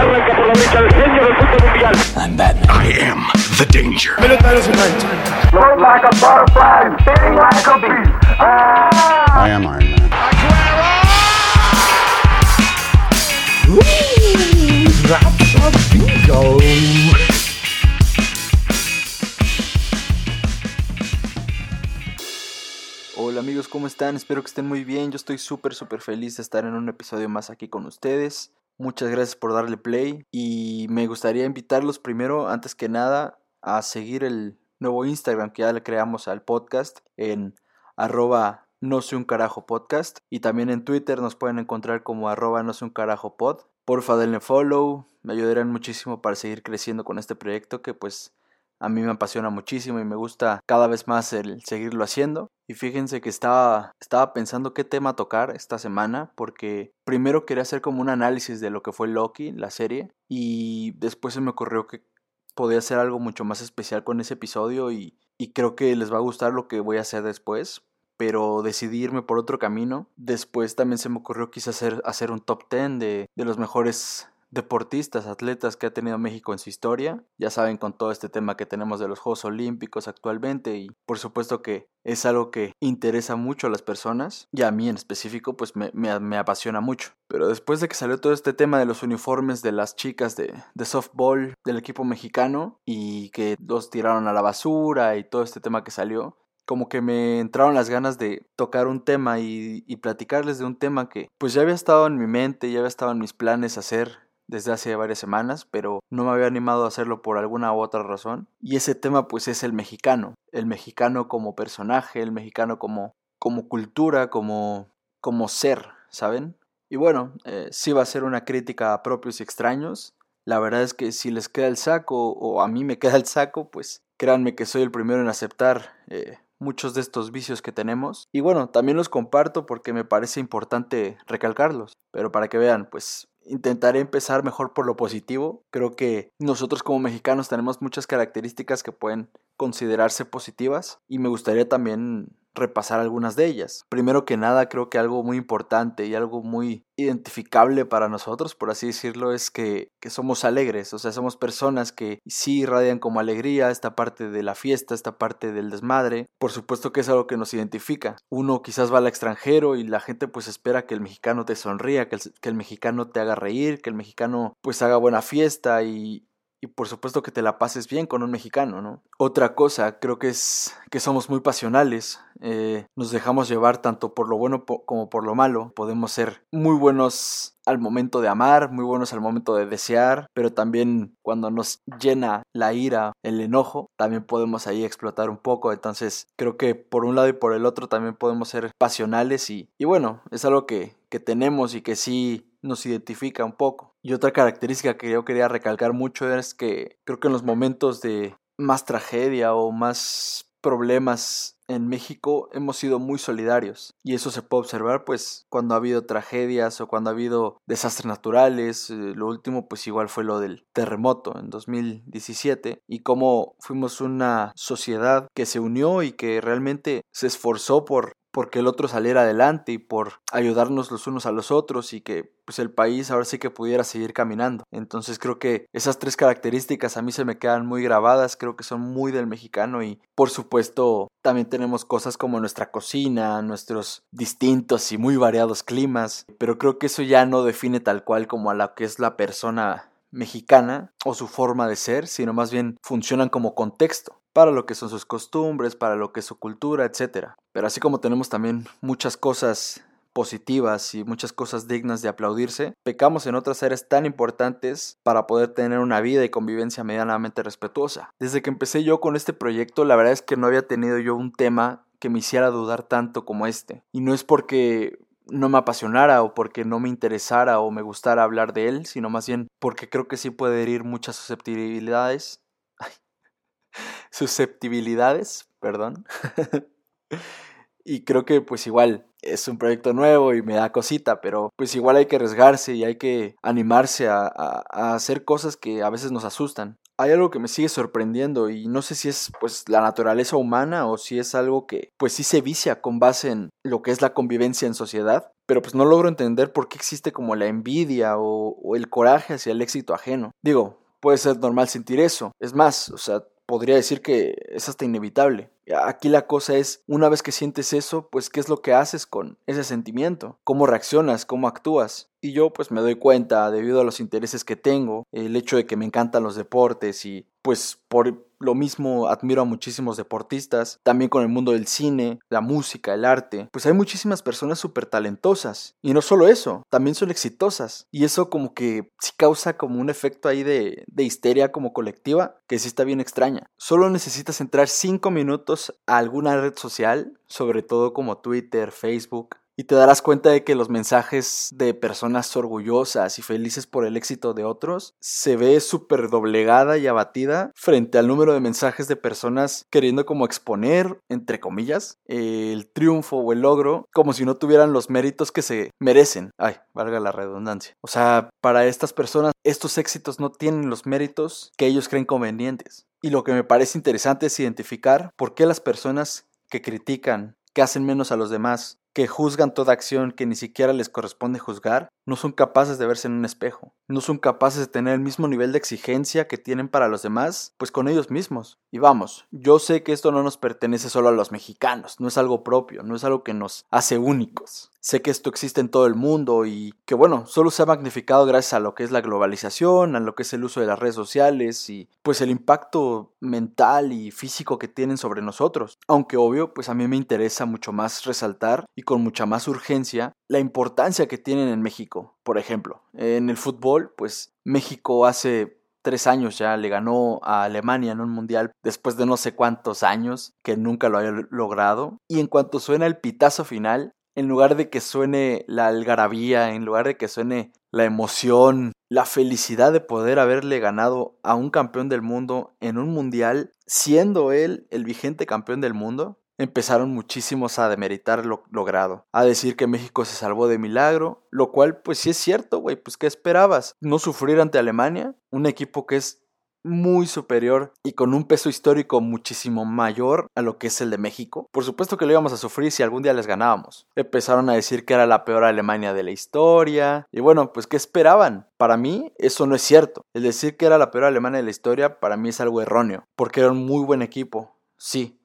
Arranca por la derecha el genio del fútbol mundial. I'm Batman. I am the danger. Float like a butterfly, sting like a bee. Ah! I am Iron Man. Hola amigos, ¿cómo están? Espero que estén muy bien. Yo estoy súper, súper feliz de estar en un episodio más aquí con ustedes. Muchas gracias por darle play y me gustaría invitarlos primero, antes que nada, a seguir el nuevo Instagram que ya le creamos al podcast en arroba no soy un carajo podcast y también en Twitter nos pueden encontrar como arroba no soy un carajo pod. Porfa denle follow, me ayudarán muchísimo para seguir creciendo con este proyecto que pues a mí me apasiona muchísimo y me gusta cada vez más el seguirlo haciendo. Y fíjense que estaba, estaba pensando qué tema tocar esta semana, porque primero quería hacer como un análisis de lo que fue Loki, la serie, y después se me ocurrió que podía hacer algo mucho más especial con ese episodio y, y creo que les va a gustar lo que voy a hacer después. Pero decidí irme por otro camino. Después también se me ocurrió quizás hacer, hacer un top 10 de, de los mejores deportistas, atletas que ha tenido México en su historia. Ya saben con todo este tema que tenemos de los Juegos Olímpicos actualmente y por supuesto que es algo que interesa mucho a las personas y a mí en específico pues me, me- apasiona mucho. Pero después de que salió todo este tema de los uniformes de las chicas de, de softball del equipo mexicano y que los tiraron a la basura y todo este tema que salió, como que me entraron las ganas de tocar un tema y, y platicarles de un tema que pues ya había estado en mi mente, ya había estado en mis planes hacer desde hace varias semanas, pero no me había animado a hacerlo por alguna u otra razón. Y ese tema pues es el mexicano, el mexicano como personaje, el mexicano como, como cultura, como, como ser, ¿saben? Y bueno, eh, sí va a ser una crítica a propios y extraños. La verdad es que si les queda el saco o a mí me queda el saco, pues créanme que soy el primero en aceptar eh, muchos de estos vicios que tenemos. Y bueno, también los comparto porque me parece importante recalcarlos. Pero para que vean, pues intentaré empezar mejor por lo positivo. Creo que nosotros como mexicanos tenemos muchas características que pueden considerarse positivas y me gustaría también repasar algunas de ellas. Primero que nada, creo que algo muy importante y algo muy identificable para nosotros, por así decirlo, es que, que somos alegres, o sea, somos personas que sí irradian como alegría esta parte de la fiesta, esta parte del desmadre. Por supuesto que es algo que nos identifica. Uno quizás va al extranjero y la gente pues espera que el mexicano te sonría, que el, que el mexicano te haga reír, que el mexicano pues haga buena fiesta y, y por supuesto que te la pases bien con un mexicano, ¿no? Otra cosa, creo que es que somos muy pasionales, eh, nos dejamos llevar tanto por lo bueno como por lo malo, podemos ser muy buenos al momento de amar, muy buenos al momento de desear, pero también cuando nos llena la ira, el enojo, también podemos ahí explotar un poco, entonces creo que por un lado y por el otro también podemos ser pasionales y, y bueno, es algo que, que tenemos y que sí nos identifica un poco. Y otra característica que yo quería recalcar mucho es que creo que en los momentos de más tragedia o más problemas en México hemos sido muy solidarios y eso se puede observar pues cuando ha habido tragedias o cuando ha habido desastres naturales eh, lo último pues igual fue lo del terremoto en 2017 y cómo fuimos una sociedad que se unió y que realmente se esforzó por porque el otro saliera adelante y por ayudarnos los unos a los otros y que pues el país ahora sí que pudiera seguir caminando. Entonces creo que esas tres características a mí se me quedan muy grabadas, creo que son muy del mexicano y por supuesto también tenemos cosas como nuestra cocina, nuestros distintos y muy variados climas, pero creo que eso ya no define tal cual como a la que es la persona mexicana o su forma de ser, sino más bien funcionan como contexto para lo que son sus costumbres, para lo que es su cultura, etc. Pero así como tenemos también muchas cosas positivas y muchas cosas dignas de aplaudirse, pecamos en otras áreas tan importantes para poder tener una vida y convivencia medianamente respetuosa. Desde que empecé yo con este proyecto, la verdad es que no había tenido yo un tema que me hiciera dudar tanto como este. Y no es porque no me apasionara o porque no me interesara o me gustara hablar de él, sino más bien porque creo que sí puede herir muchas susceptibilidades. Susceptibilidades, perdón. y creo que pues igual es un proyecto nuevo y me da cosita, pero pues igual hay que arriesgarse y hay que animarse a, a- a hacer cosas que a veces nos asustan. hay algo que me sigue sorprendiendo y no sé si es pues la naturaleza humana o si es algo que pues sí se vicia con base en lo que es la convivencia en sociedad, pero pues no logro entender por qué existe como la envidia o, o el coraje hacia el éxito ajeno. Digo, puede ser normal sentir eso, es más, o sea, podría decir que es hasta inevitable. Aquí la cosa es, una vez que sientes eso, pues qué es lo que haces con ese sentimiento, cómo reaccionas, cómo actúas. Y yo pues me doy cuenta, debido a los intereses que tengo, el hecho de que me encantan los deportes y pues por lo mismo admiro a muchísimos deportistas, también con el mundo del cine, la música, el arte, pues hay muchísimas personas súper talentosas. Y no solo eso, también son exitosas. Y eso como que sí causa como un efecto ahí de, de histeria como colectiva, que sí está bien extraña. Solo necesitas entrar 5 minutos a alguna red social, sobre todo como Twitter, Facebook, y te darás cuenta de que los mensajes de personas orgullosas y felices por el éxito de otros se ve súper doblegada y abatida frente al número de mensajes de personas queriendo como exponer, entre comillas, el triunfo o el logro como si no tuvieran los méritos que se merecen. Ay, valga la redundancia. O sea, para estas personas estos éxitos no tienen los méritos que ellos creen convenientes. Y lo que me parece interesante es identificar por qué las personas que critican, que hacen menos a los demás, que juzgan toda acción que ni siquiera les corresponde juzgar, no son capaces de verse en un espejo, no son capaces de tener el mismo nivel de exigencia que tienen para los demás, pues con ellos mismos. Y vamos, yo sé que esto no nos pertenece solo a los mexicanos, no es algo propio, no es algo que nos hace únicos. Sé que esto existe en todo el mundo y que bueno, solo se ha magnificado gracias a lo que es la globalización, a lo que es el uso de las redes sociales y pues el impacto mental y físico que tienen sobre nosotros. Aunque obvio, pues a mí me interesa mucho más resaltar y con mucha más urgencia la importancia que tienen en México. Por ejemplo, en el fútbol, pues México hace tres años ya le ganó a Alemania en un mundial después de no sé cuántos años que nunca lo había logrado. Y en cuanto suena el pitazo final, en lugar de que suene la algarabía, en lugar de que suene la emoción, la felicidad de poder haberle ganado a un campeón del mundo en un mundial, siendo él el vigente campeón del mundo, empezaron muchísimos a demeritar lo logrado, a decir que México se salvó de milagro, lo cual pues sí es cierto, güey, pues ¿qué esperabas? ¿No sufrir ante Alemania? Un equipo que es muy superior y con un peso histórico muchísimo mayor a lo que es el de México. Por supuesto que lo íbamos a sufrir si algún día les ganábamos. Empezaron a decir que era la peor Alemania de la historia. Y bueno, pues ¿qué esperaban? Para mí eso no es cierto. El decir que era la peor Alemania de la historia para mí es algo erróneo. Porque era un muy buen equipo. Sí.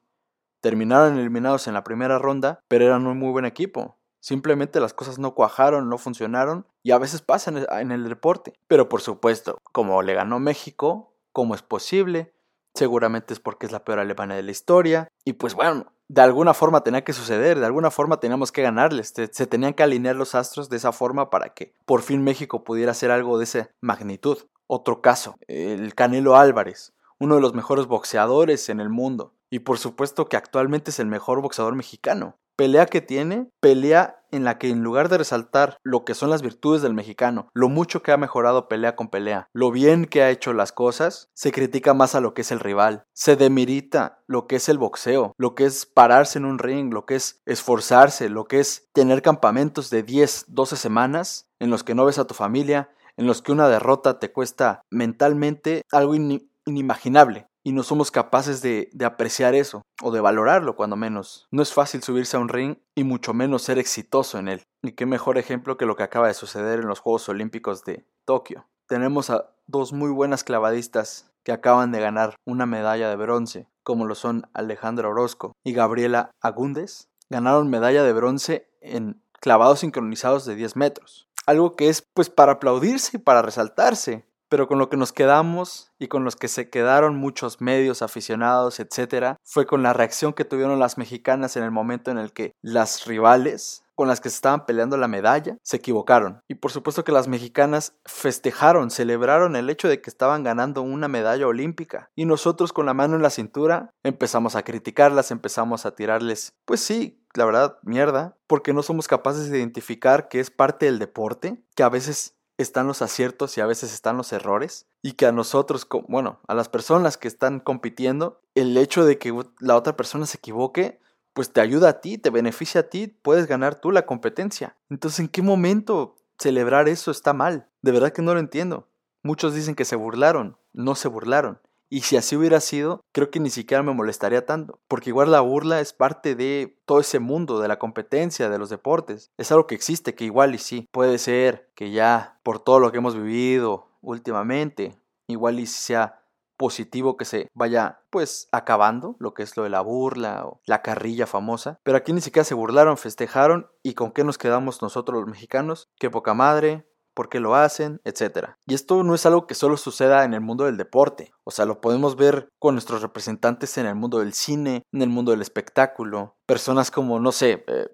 Terminaron eliminados en la primera ronda, pero eran un muy buen equipo. Simplemente las cosas no cuajaron, no funcionaron y a veces pasan en el deporte. Pero por supuesto, como le ganó México, cómo es posible, seguramente es porque es la peor alemana de la historia, y pues bueno, de alguna forma tenía que suceder, de alguna forma teníamos que ganarles, se tenían que alinear los astros de esa forma para que por fin México pudiera hacer algo de esa magnitud. Otro caso, el Canelo Álvarez, uno de los mejores boxeadores en el mundo, y por supuesto que actualmente es el mejor boxeador mexicano. Pelea que tiene, pelea en la que en lugar de resaltar lo que son las virtudes del mexicano, lo mucho que ha mejorado pelea con pelea, lo bien que ha hecho las cosas, se critica más a lo que es el rival, se demerita lo que es el boxeo, lo que es pararse en un ring, lo que es esforzarse, lo que es tener campamentos de 10, 12 semanas en los que no ves a tu familia, en los que una derrota te cuesta mentalmente algo inimaginable y no somos capaces de, apreciar eso o de valorarlo cuando menos. No es fácil subirse a un ring y mucho menos ser exitoso en él. Y qué mejor ejemplo que lo que acaba de suceder en los Juegos Olímpicos de Tokio. Tenemos a dos muy buenas clavadistas que acaban de ganar una medalla de bronce, como lo son Alejandra Orozco y Gabriela Agúndez. Ganaron medalla de bronce en clavados sincronizados de 10 metros. Algo que es pues para aplaudirse y para resaltarse pero con lo que nos quedamos y con los que se quedaron muchos medios, aficionados, etcétera, fue con la reacción que tuvieron las mexicanas en el momento en el que las rivales con las que se estaban peleando la medalla se equivocaron. Y por supuesto que las mexicanas festejaron, celebraron el hecho de que estaban ganando una medalla olímpica. Y nosotros con la mano en la cintura empezamos a criticarlas, empezamos a tirarles, pues sí, la verdad, mierda, porque no somos capaces de identificar que es parte del deporte, que a veces están los aciertos y a veces están los errores y que a nosotros, bueno, a las personas que están compitiendo, el hecho de que la otra persona se equivoque, pues te ayuda a ti, te beneficia a ti, puedes ganar tú la competencia. Entonces, ¿en qué momento celebrar eso está mal? De verdad que no lo entiendo. Muchos dicen que se burlaron, no se burlaron. Y si así hubiera sido, creo que ni siquiera me molestaría tanto, porque igual la burla es parte de todo ese mundo de la competencia, de los deportes. Es algo que existe, que igual y sí, puede ser que ya por todo lo que hemos vivido últimamente, igual y sea positivo que se vaya pues acabando lo que es lo de la burla o la carrilla famosa. Pero aquí ni siquiera se burlaron, festejaron y con qué nos quedamos nosotros los mexicanos. Qué poca madre, por qué lo hacen, etc. Y esto no es algo que solo suceda en el mundo del deporte, o sea, lo podemos ver con nuestros representantes en el mundo del cine, en el mundo del espectáculo, personas como, no sé, eh,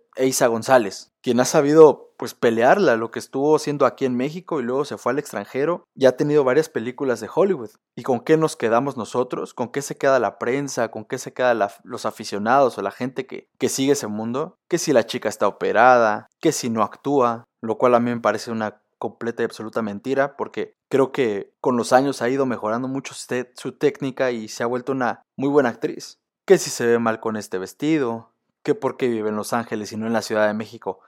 González, quien ha sabido pues pelearla, lo que estuvo haciendo aquí en México y luego se fue al extranjero, y ha tenido varias películas de Hollywood. ¿Y con qué nos quedamos nosotros? ¿Con qué se queda la prensa? ¿Con qué se quedan los aficionados o la gente que, que sigue ese mundo? Que si la chica está operada, que si no actúa, lo cual a mí me parece una completa y absoluta mentira, porque creo que con los años ha ido mejorando mucho su técnica y se ha vuelto una muy buena actriz. Que si se ve mal con este vestido, que por qué vive en Los Ángeles y no en la Ciudad de México,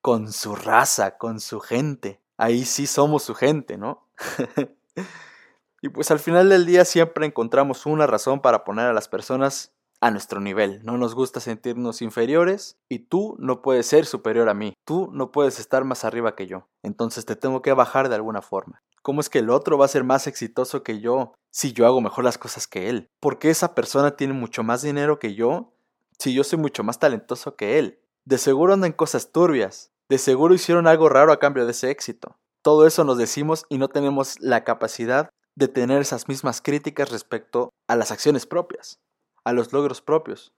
con su raza, con su gente. Ahí sí somos su gente, ¿no? y pues al final del día siempre encontramos una razón para poner a las personas a nuestro nivel. No nos gusta sentirnos inferiores y tú no puedes ser superior a mí. Tú no puedes estar más arriba que yo. Entonces te tengo que bajar de alguna forma. ¿Cómo es que el otro va a ser más exitoso que yo si yo hago mejor las cosas que él? ¿Por qué esa persona tiene mucho más dinero que yo si yo soy mucho más talentoso que él? De seguro andan cosas turbias. De seguro hicieron algo raro a cambio de ese éxito. Todo eso nos decimos y no tenemos la capacidad de tener esas mismas críticas respecto a las acciones propias a los logros propios.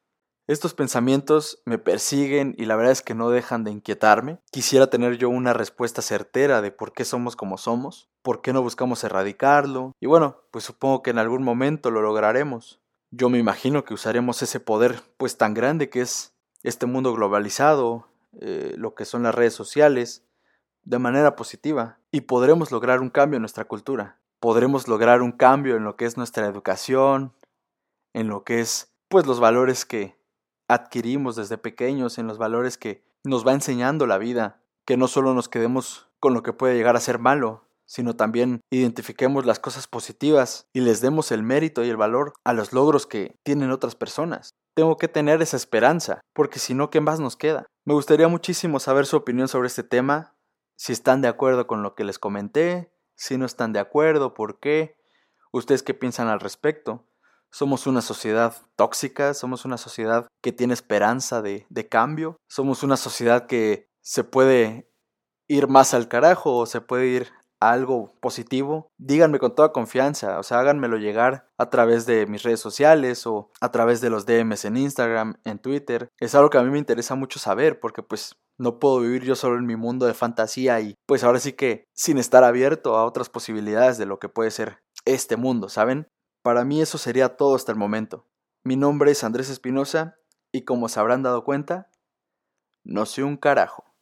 Estos pensamientos me persiguen y la verdad es que no dejan de inquietarme. Quisiera tener yo una respuesta certera de por qué somos como somos, por qué no buscamos erradicarlo, y bueno, pues supongo que en algún momento lo lograremos. Yo me imagino que usaremos ese poder pues tan grande que es este mundo globalizado, eh, lo que son las redes sociales, de manera positiva, y podremos lograr un cambio en nuestra cultura. Podremos lograr un cambio en lo que es nuestra educación, en lo que es pues los valores que adquirimos desde pequeños, en los valores que nos va enseñando la vida, que no solo nos quedemos con lo que puede llegar a ser malo, sino también identifiquemos las cosas positivas y les demos el mérito y el valor a los logros que tienen otras personas. Tengo que tener esa esperanza, porque si no, ¿qué más nos queda? Me gustaría muchísimo saber su opinión sobre este tema, si están de acuerdo con lo que les comenté, si no están de acuerdo, por qué, ustedes qué piensan al respecto. Somos una sociedad tóxica, somos una sociedad que tiene esperanza de, cambio, somos una sociedad que se puede ir más al carajo o se puede ir a algo positivo, díganme con toda confianza, o sea, háganmelo llegar a través de mis redes sociales o a través de los DMs en Instagram, en Twitter. Es algo que a mí me interesa mucho saber porque pues no puedo vivir yo solo en mi mundo de fantasía y pues ahora sí que sin estar abierto a otras posibilidades de lo que puede ser este mundo, ¿saben? Para mí eso sería todo hasta el momento. Mi nombre es Andrés Espinosa y como se habrán dado cuenta, no soy un carajo.